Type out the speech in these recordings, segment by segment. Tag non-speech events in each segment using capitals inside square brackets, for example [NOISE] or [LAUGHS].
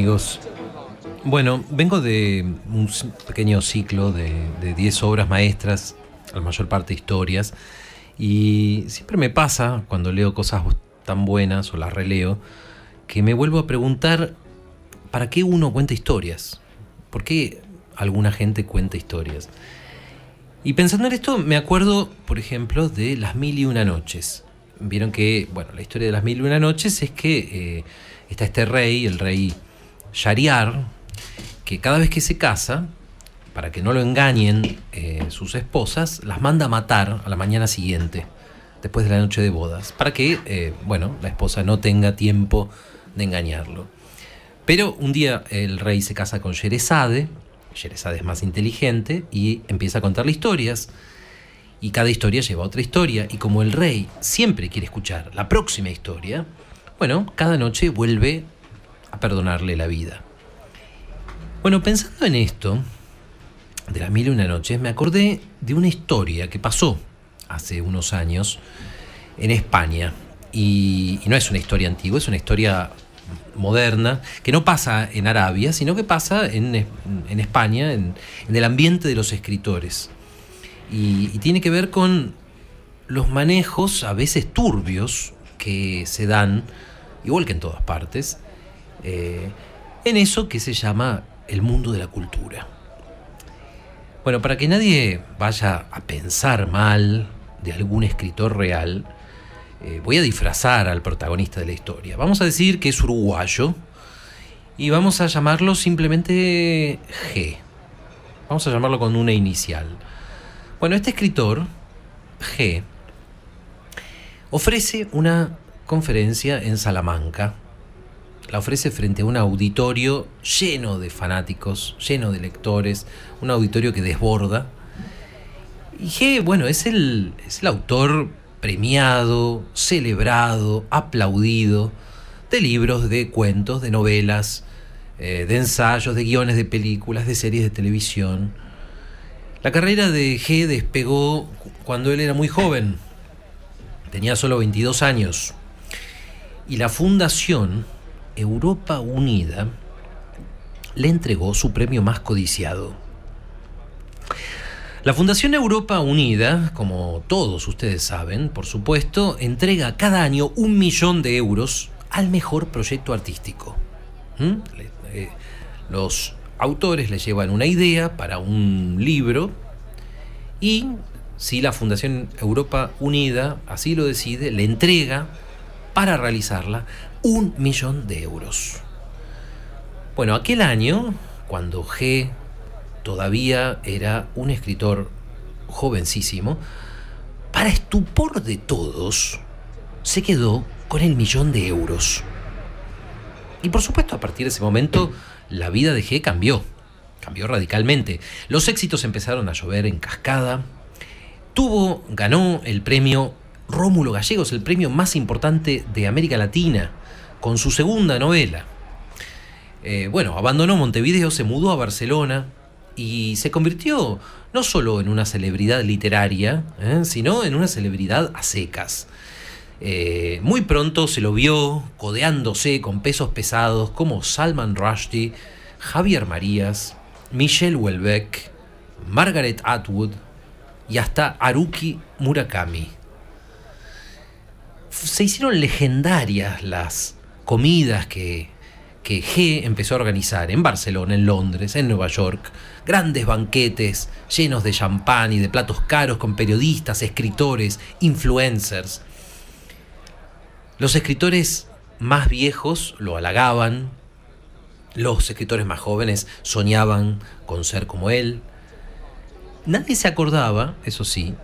amigos? Bueno, vengo de un pequeño ciclo de 10 obras maestras, la mayor parte historias, y siempre me pasa cuando leo cosas tan buenas o las releo, que me vuelvo a preguntar, ¿para qué uno cuenta historias? ¿Por qué alguna gente cuenta historias? Y pensando en esto, me acuerdo, por ejemplo, de Las Mil y Una Noches. Vieron que, bueno, la historia de Las Mil y Una Noches es que eh, está este rey, el rey Shariar, que cada vez que se casa, para que no lo engañen eh, sus esposas, las manda a matar a la mañana siguiente, después de la noche de bodas, para que, eh, bueno, la esposa no tenga tiempo de engañarlo. Pero un día el rey se casa con Sherezade, Sherezade es más inteligente y empieza a contarle historias. Y cada historia lleva otra historia. Y como el rey siempre quiere escuchar la próxima historia, bueno, cada noche vuelve a perdonarle la vida. Bueno, pensando en esto, de las mil y una noches, me acordé de una historia que pasó hace unos años en España. Y, no es una historia antigua, es una historia moderna, que no pasa en Arabia, sino que pasa en, España, en, el ambiente de los escritores. Y, tiene que ver con los manejos a veces turbios que se dan, igual que en todas partes, eh, en eso que se llama el mundo de la cultura. Bueno, para que nadie vaya a pensar mal de algún escritor real, eh, voy a disfrazar al protagonista de la historia. Vamos a decir que es uruguayo y vamos a llamarlo simplemente G. Vamos a llamarlo con una inicial. Bueno, este escritor, G, ofrece una conferencia en Salamanca. La ofrece frente a un auditorio lleno de fanáticos, lleno de lectores, un auditorio que desborda. Y G, bueno, es el, es el autor premiado, celebrado, aplaudido, de libros, de cuentos, de novelas, eh, de ensayos, de guiones de películas, de series de televisión. La carrera de G despegó cuando él era muy joven, tenía solo 22 años, y la Fundación Europa Unida le entregó su premio más codiciado, la Fundación Europa Unida, como todos ustedes saben, por supuesto, entrega cada año un millón de euros al mejor proyecto artístico. ¿Mm? Eh, los autores le llevan una idea para un libro y si la Fundación Europa Unida así lo decide, le entrega para realizarla un millón de euros. Bueno, aquel año, cuando G todavía era un escritor jovencísimo, para estupor de todos, se quedó con el millón de euros. Y por supuesto, a partir de ese momento, la vida de G cambió, cambió radicalmente. Los éxitos empezaron a llover en cascada. Tuvo, ganó el premio Rómulo Gallegos, el premio más importante de América Latina, con su segunda novela. Eh, bueno, abandonó Montevideo, se mudó a Barcelona, y se convirtió no solo en una celebridad literaria, ¿eh? sino en una celebridad a secas. Eh, muy pronto se lo vio codeándose con pesos pesados como Salman Rushdie, Javier Marías, Michelle Houellebecq, Margaret Atwood y hasta Haruki Murakami. Se hicieron legendarias las comidas que que G empezó a organizar en Barcelona, en Londres, en Nueva York, grandes banquetes llenos de champán y de platos caros con periodistas, escritores, influencers. Los escritores más viejos lo halagaban, los escritores más jóvenes soñaban con ser como él. Nadie se acordaba, eso sí,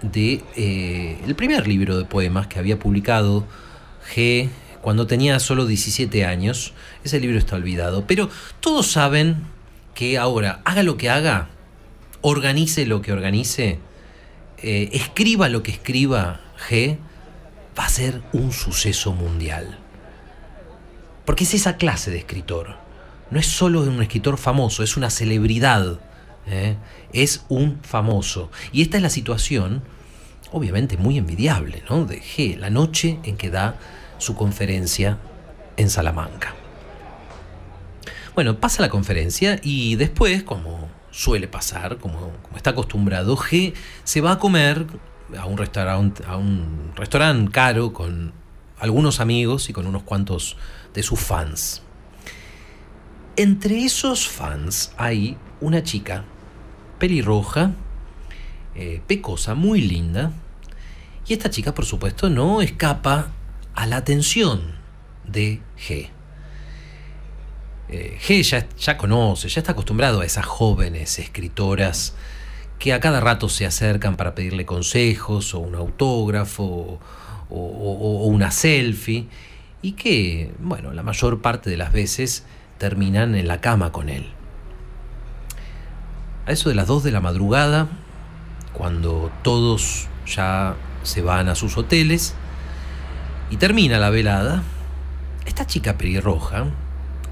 de eh, el primer libro de poemas que había publicado G cuando tenía solo 17 años. Ese libro está olvidado. Pero todos saben que ahora, haga lo que haga, organice lo que organice, eh, escriba lo que escriba G, va a ser un suceso mundial. Porque es esa clase de escritor. No es solo un escritor famoso, es una celebridad. ¿eh? Es un famoso. Y esta es la situación, obviamente muy envidiable, ¿no? De G, la noche en que da su conferencia en Salamanca. Bueno, pasa la conferencia y después, como suele pasar, como, está acostumbrado, G se va a comer a un restaurante, a un restaurante caro con algunos amigos y con unos cuantos de sus fans. Entre esos fans hay una chica pelirroja, eh, pecosa, muy linda, y esta chica, por supuesto, no escapa a la atención de G. Eh, G ya, ya conoce, ya está acostumbrado a esas jóvenes escritoras que a cada rato se acercan para pedirle consejos o un autógrafo o, o, una selfie y que, bueno, la mayor parte de las veces terminan en la cama con él. A eso de las 2 de la madrugada, cuando todos ya se van a sus hoteles y termina la velada, esta chica pelirroja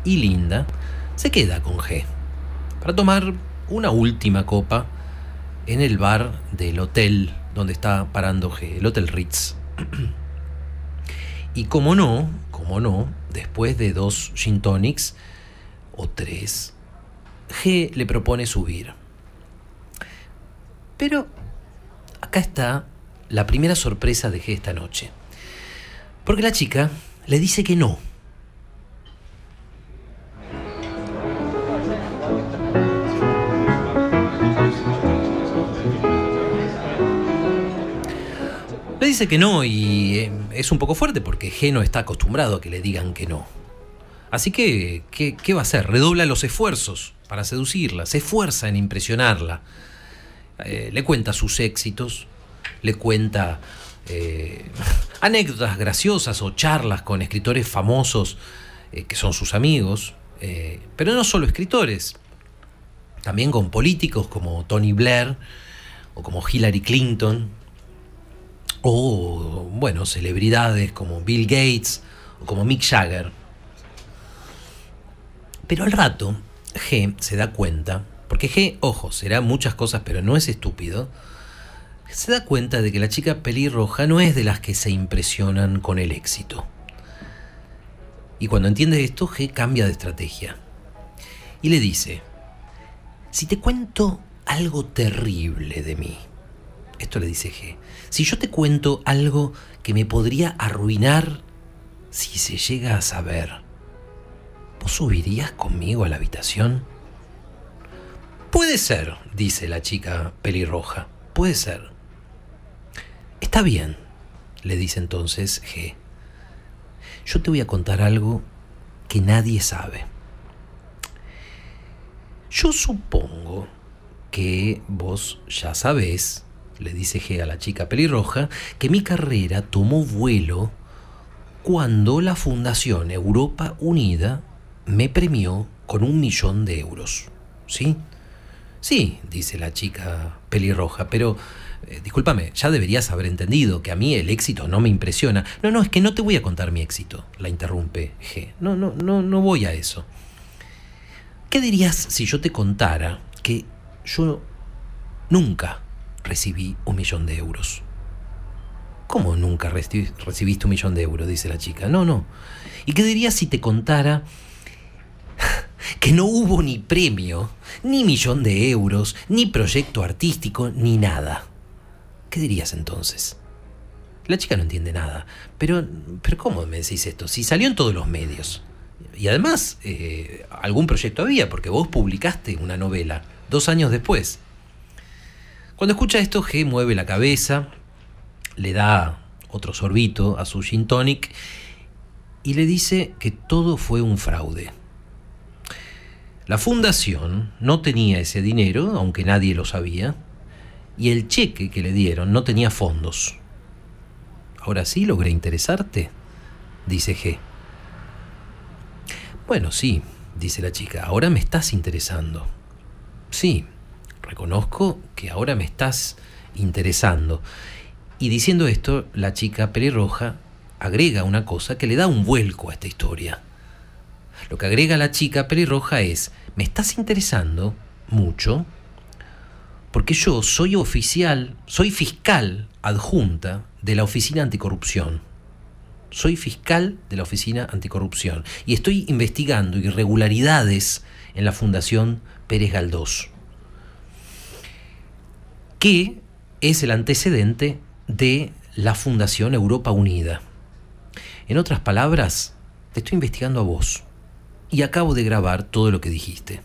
y linda se queda con G para tomar una última copa en el bar del hotel donde está parando G, el Hotel Ritz. y como no, como no, después de dos gin tonics, o tres, G le propone subir. Pero acá está la primera sorpresa de G esta noche. Porque la chica le dice que no. Le dice que no y eh, es un poco fuerte porque G no está acostumbrado a que le digan que no. Así que, ¿qué, va a hacer? Redobla los esfuerzos para seducirla, se esfuerza en impresionarla. Eh, le cuenta sus éxitos, le cuenta eh, anécdotas graciosas o charlas con escritores famosos eh, que son sus amigos, pero no solo escritores, también con políticos como Tony Blair o como Hillary Clinton, o bueno, celebridades como Bill Gates o como Mick Jagger. Pero al rato, G se da cuenta, porque G, ojo, será muchas cosas, pero no es estúpido, se da cuenta de que la chica pelirroja no es de las que se impresionan con el éxito. Y cuando entiende esto, G cambia de estrategia. Y le dice, si te cuento algo terrible de mí, esto le dice G, si yo te cuento algo que me podría arruinar si se llega a saber, ¿Vos subirías conmigo a la habitación? Puede ser, dice la chica pelirroja. Puede ser. Está bien, le dice entonces G. Yo te voy a contar algo que nadie sabe. Yo supongo que vos ya sabés, le dice G a la chica pelirroja, que mi carrera tomó vuelo cuando la Fundación Europa Unida me premió con un millón de euros. ¿Sí? Sí, dice la chica pelirroja, pero eh, discúlpame, ya deberías haber entendido que a mí el éxito no me impresiona. No, no, es que no te voy a contar mi éxito, la interrumpe G. No, no, no, no voy a eso. ¿Qué dirías si yo te contara que yo nunca recibí un millón de euros? ¿Cómo nunca recibiste un millón de euros? dice la chica. No, no. ¿Y qué dirías si te contara [LAUGHS] que no hubo ni premio, ni millón de euros, ni proyecto artístico, ni nada. ¿Qué dirías entonces? La chica no entiende nada. Pero, pero ¿cómo me decís esto? Si salió en todos los medios. Y además, eh, algún proyecto había, porque vos publicaste una novela dos años después. Cuando escucha esto, G mueve la cabeza, le da otro sorbito a su gin tonic y le dice que todo fue un fraude. La fundación no tenía ese dinero, aunque nadie lo sabía, y el cheque que le dieron no tenía fondos. Ahora sí logré interesarte, dice G. Bueno, sí, dice la chica, ahora me estás interesando. Sí, reconozco que ahora me estás interesando. Y diciendo esto, la chica pelirroja agrega una cosa que le da un vuelco a esta historia. Lo que agrega la chica pelirroja es, me estás interesando mucho porque yo soy oficial, soy fiscal adjunta de la Oficina Anticorrupción. Soy fiscal de la Oficina Anticorrupción y estoy investigando irregularidades en la Fundación Pérez Galdós, que es el antecedente de la Fundación Europa Unida. En otras palabras, te estoy investigando a vos y acabo de grabar todo lo que dijiste.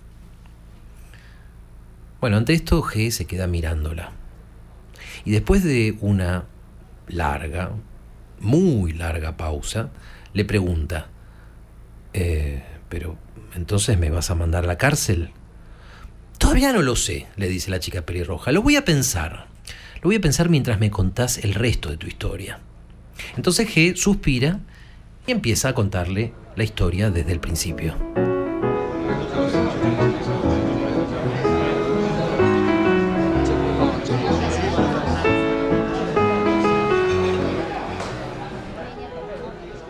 Bueno, ante esto G se queda mirándola. Y después de una larga, muy larga pausa, le pregunta, eh, pero entonces me vas a mandar a la cárcel? Todavía no lo sé, le dice la chica pelirroja. Lo voy a pensar. Lo voy a pensar mientras me contás el resto de tu historia. Entonces G suspira y empieza a contarle la historia desde el principio.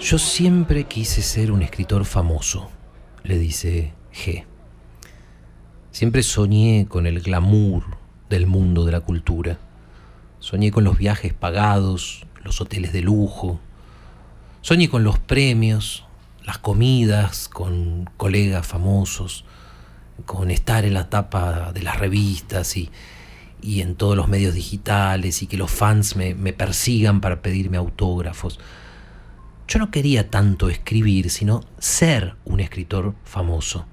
Yo siempre quise ser un escritor famoso, le dice G. Siempre soñé con el glamour del mundo de la cultura. Soñé con los viajes pagados, los hoteles de lujo. Soñé con los premios, las comidas con colegas famosos, con estar en la tapa de las revistas y, en todos los medios digitales y que los fans me, me persigan para pedirme autógrafos. Yo no quería tanto escribir, sino ser un escritor famoso.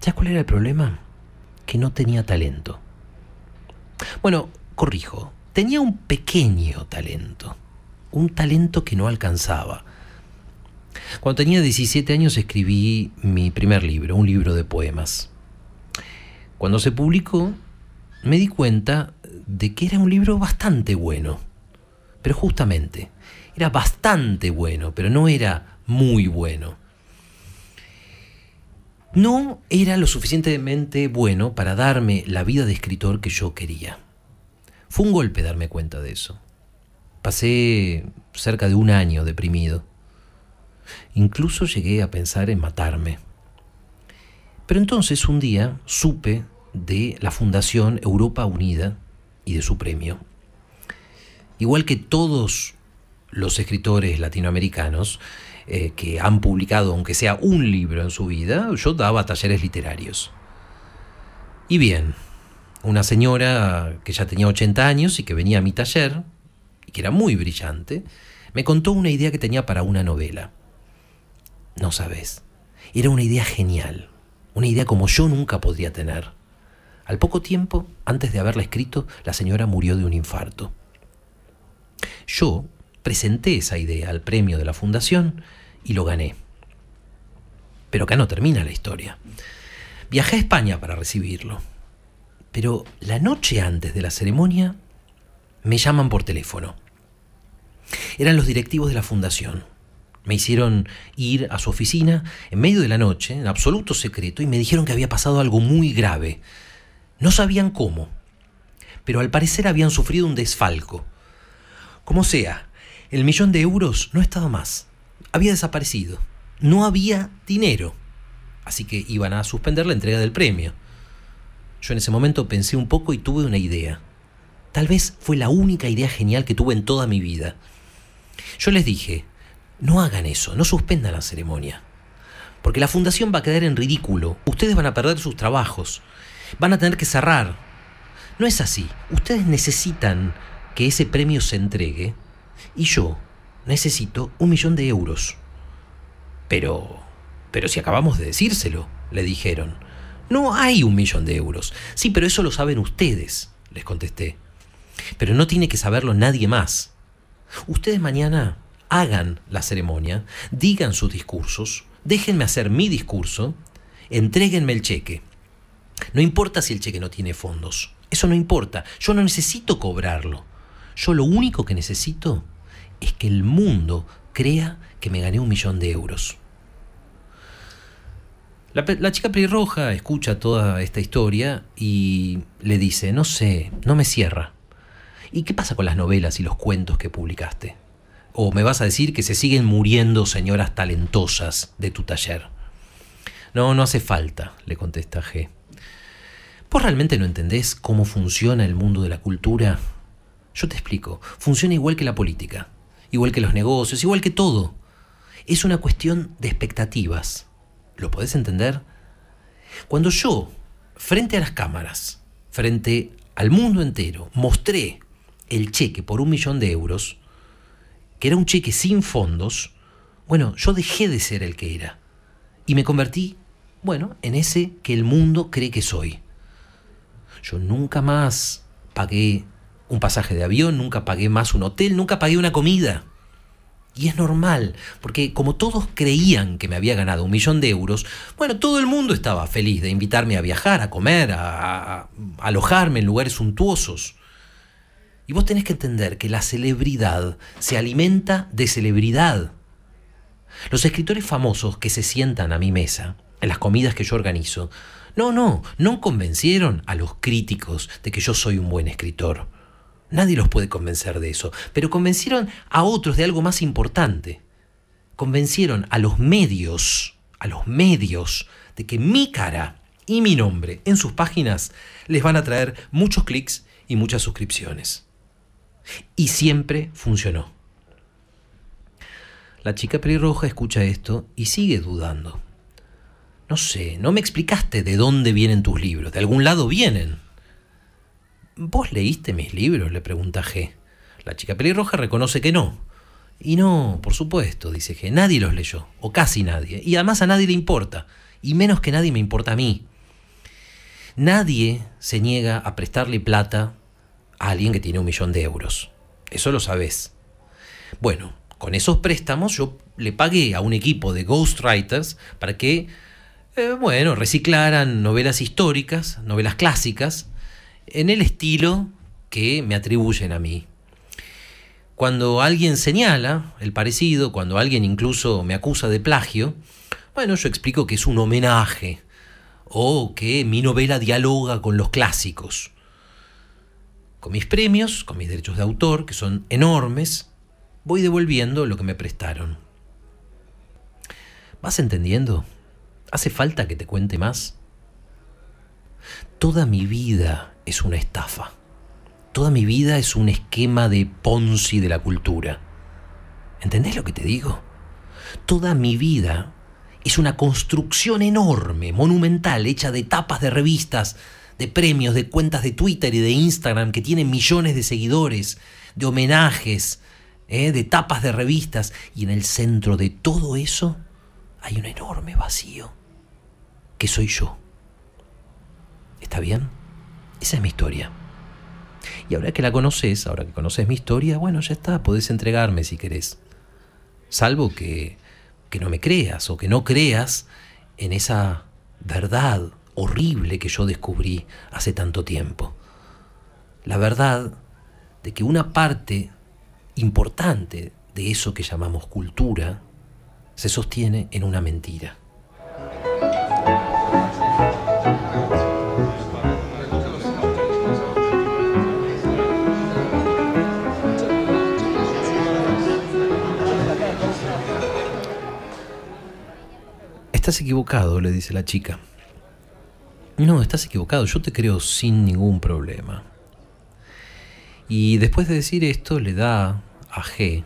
¿Sabes cuál era el problema? Que no tenía talento. Bueno, corrijo, tenía un pequeño talento, un talento que no alcanzaba. Cuando tenía 17 años escribí mi primer libro, un libro de poemas. Cuando se publicó, me di cuenta de que era un libro bastante bueno. Pero justamente, era bastante bueno, pero no era muy bueno. No era lo suficientemente bueno para darme la vida de escritor que yo quería. Fue un golpe darme cuenta de eso. Pasé cerca de un año deprimido. Incluso llegué a pensar en matarme. Pero entonces un día supe de la Fundación Europa Unida y de su premio. Igual que todos los escritores latinoamericanos eh, que han publicado, aunque sea un libro en su vida, yo daba talleres literarios. Y bien, una señora que ya tenía 80 años y que venía a mi taller, y que era muy brillante, me contó una idea que tenía para una novela. No sabes, era una idea genial, una idea como yo nunca podría tener. Al poco tiempo, antes de haberla escrito, la señora murió de un infarto. Yo presenté esa idea al premio de la fundación y lo gané. Pero acá no termina la historia. Viajé a España para recibirlo. Pero la noche antes de la ceremonia me llaman por teléfono. Eran los directivos de la fundación. Me hicieron ir a su oficina en medio de la noche, en absoluto secreto, y me dijeron que había pasado algo muy grave. No sabían cómo, pero al parecer habían sufrido un desfalco. Como sea, el millón de euros no estaba más. Había desaparecido. No había dinero. Así que iban a suspender la entrega del premio. Yo en ese momento pensé un poco y tuve una idea. Tal vez fue la única idea genial que tuve en toda mi vida. Yo les dije, no hagan eso, no suspendan la ceremonia. Porque la fundación va a quedar en ridículo. Ustedes van a perder sus trabajos. Van a tener que cerrar. No es así. Ustedes necesitan que ese premio se entregue y yo necesito un millón de euros. Pero... Pero si acabamos de decírselo, le dijeron. No hay un millón de euros. Sí, pero eso lo saben ustedes, les contesté. Pero no tiene que saberlo nadie más. Ustedes mañana hagan la ceremonia, digan sus discursos, déjenme hacer mi discurso, entréguenme el cheque. No importa si el cheque no tiene fondos. Eso no importa. Yo no necesito cobrarlo. Yo lo único que necesito es que el mundo crea que me gané un millón de euros. La, chica pelirroja escucha toda esta historia y le dice, no sé, no me cierra. ¿Y qué pasa con las novelas y los cuentos que publicaste? ¿O me vas a decir que se siguen muriendo señoras talentosas de tu taller? No, no hace falta, le contesta G. ¿Vos realmente no entendés cómo funciona el mundo de la cultura? Yo te explico, funciona igual que la política igual que los negocios, igual que todo. Es una cuestión de expectativas. ¿Lo podés entender? Cuando yo, frente a las cámaras, frente al mundo entero, mostré el cheque por un millón de euros, que era un cheque sin fondos, bueno, yo dejé de ser el que era y me convertí, bueno, en ese que el mundo cree que soy. Yo nunca más pagué un pasaje de avión, nunca pagué más un hotel, nunca pagué una comida. Y es normal, porque como todos creían que me había ganado un millón de euros, bueno, todo el mundo estaba feliz de invitarme a viajar, a comer, a, alojarme en lugares suntuosos. Y vos tenés que entender que la celebridad se alimenta de celebridad. Los escritores famosos que se sientan a mi mesa, en las comidas que yo organizo, no, no, no convencieron a los críticos de que yo soy un buen escritor. Nadie los puede convencer de eso, pero convencieron a otros de algo más importante. Convencieron a los medios, a los medios, de que mi cara y mi nombre en sus páginas les van a traer muchos clics y muchas suscripciones. Y siempre funcionó. La chica pelirroja escucha esto y sigue dudando. No sé, no me explicaste de dónde vienen tus libros. De algún lado vienen. ¿Vos leíste mis libros? le pregunta G. La chica pelirroja reconoce que no. Y no, por supuesto, dice G. Nadie los leyó, o casi nadie. Y además a nadie le importa. Y menos que nadie me importa a mí. Nadie se niega a prestarle plata a alguien que tiene un millón de euros. Eso lo sabes. Bueno, con esos préstamos yo le pagué a un equipo de ghostwriters para que, eh, bueno, reciclaran novelas históricas, novelas clásicas, en el estilo que me atribuyen a mí. Cuando alguien señala el parecido, cuando alguien incluso me acusa de plagio, bueno, yo explico que es un homenaje o que mi novela dialoga con los clásicos con mis premios, con mis derechos de autor, que son enormes, voy devolviendo lo que me prestaron. ¿Vas entendiendo? ¿Hace falta que te cuente más? Toda mi vida es una estafa. Toda mi vida es un esquema de Ponzi de la cultura. ¿Entendés lo que te digo? Toda mi vida es una construcción enorme, monumental, hecha de tapas de revistas, de premios, de cuentas de Twitter y de Instagram que tienen millones de seguidores, de homenajes, ¿eh? de tapas de revistas, y en el centro de todo eso hay un enorme vacío, que soy yo. ¿Está bien? Esa es mi historia. Y ahora que la conoces, ahora que conoces mi historia, bueno, ya está, podés entregarme si querés. Salvo que, que no me creas o que no creas en esa verdad horrible que yo descubrí hace tanto tiempo. La verdad de que una parte importante de eso que llamamos cultura se sostiene en una mentira. Estás equivocado, le dice la chica. No, estás equivocado, yo te creo sin ningún problema. Y después de decir esto, le da a G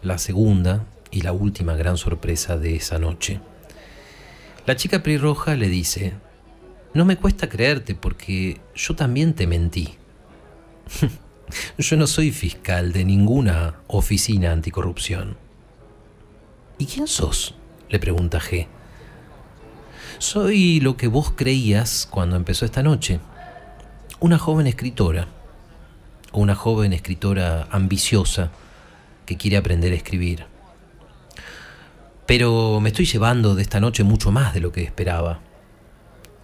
la segunda y la última gran sorpresa de esa noche. La chica pelirroja le dice, no me cuesta creerte porque yo también te mentí. [LAUGHS] yo no soy fiscal de ninguna oficina anticorrupción. ¿Y quién sos? le pregunta G. Soy lo que vos creías cuando empezó esta noche. Una joven escritora. Una joven escritora ambiciosa que quiere aprender a escribir. Pero me estoy llevando de esta noche mucho más de lo que esperaba.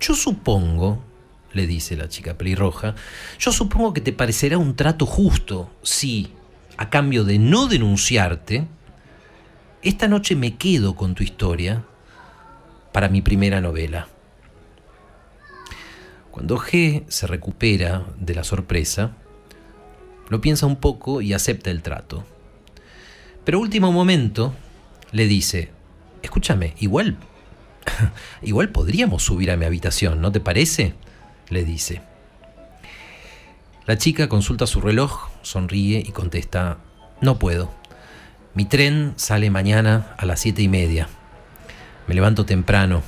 Yo supongo, le dice la chica pelirroja, yo supongo que te parecerá un trato justo si, a cambio de no denunciarte, esta noche me quedo con tu historia para mi primera novela. Cuando G se recupera de la sorpresa, lo piensa un poco y acepta el trato. Pero último momento le dice, escúchame, igual, [LAUGHS] igual podríamos subir a mi habitación, ¿no te parece? le dice. La chica consulta su reloj, sonríe y contesta, no puedo. Mi tren sale mañana a las siete y media. Me levanto temprano.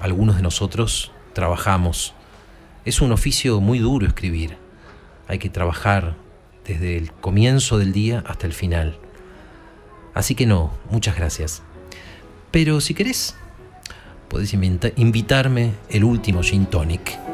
Algunos de nosotros trabajamos. Es un oficio muy duro escribir. Hay que trabajar desde el comienzo del día hasta el final. Así que no, muchas gracias. Pero si querés, podés invitarme el último gin tonic.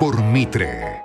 Por Mitre.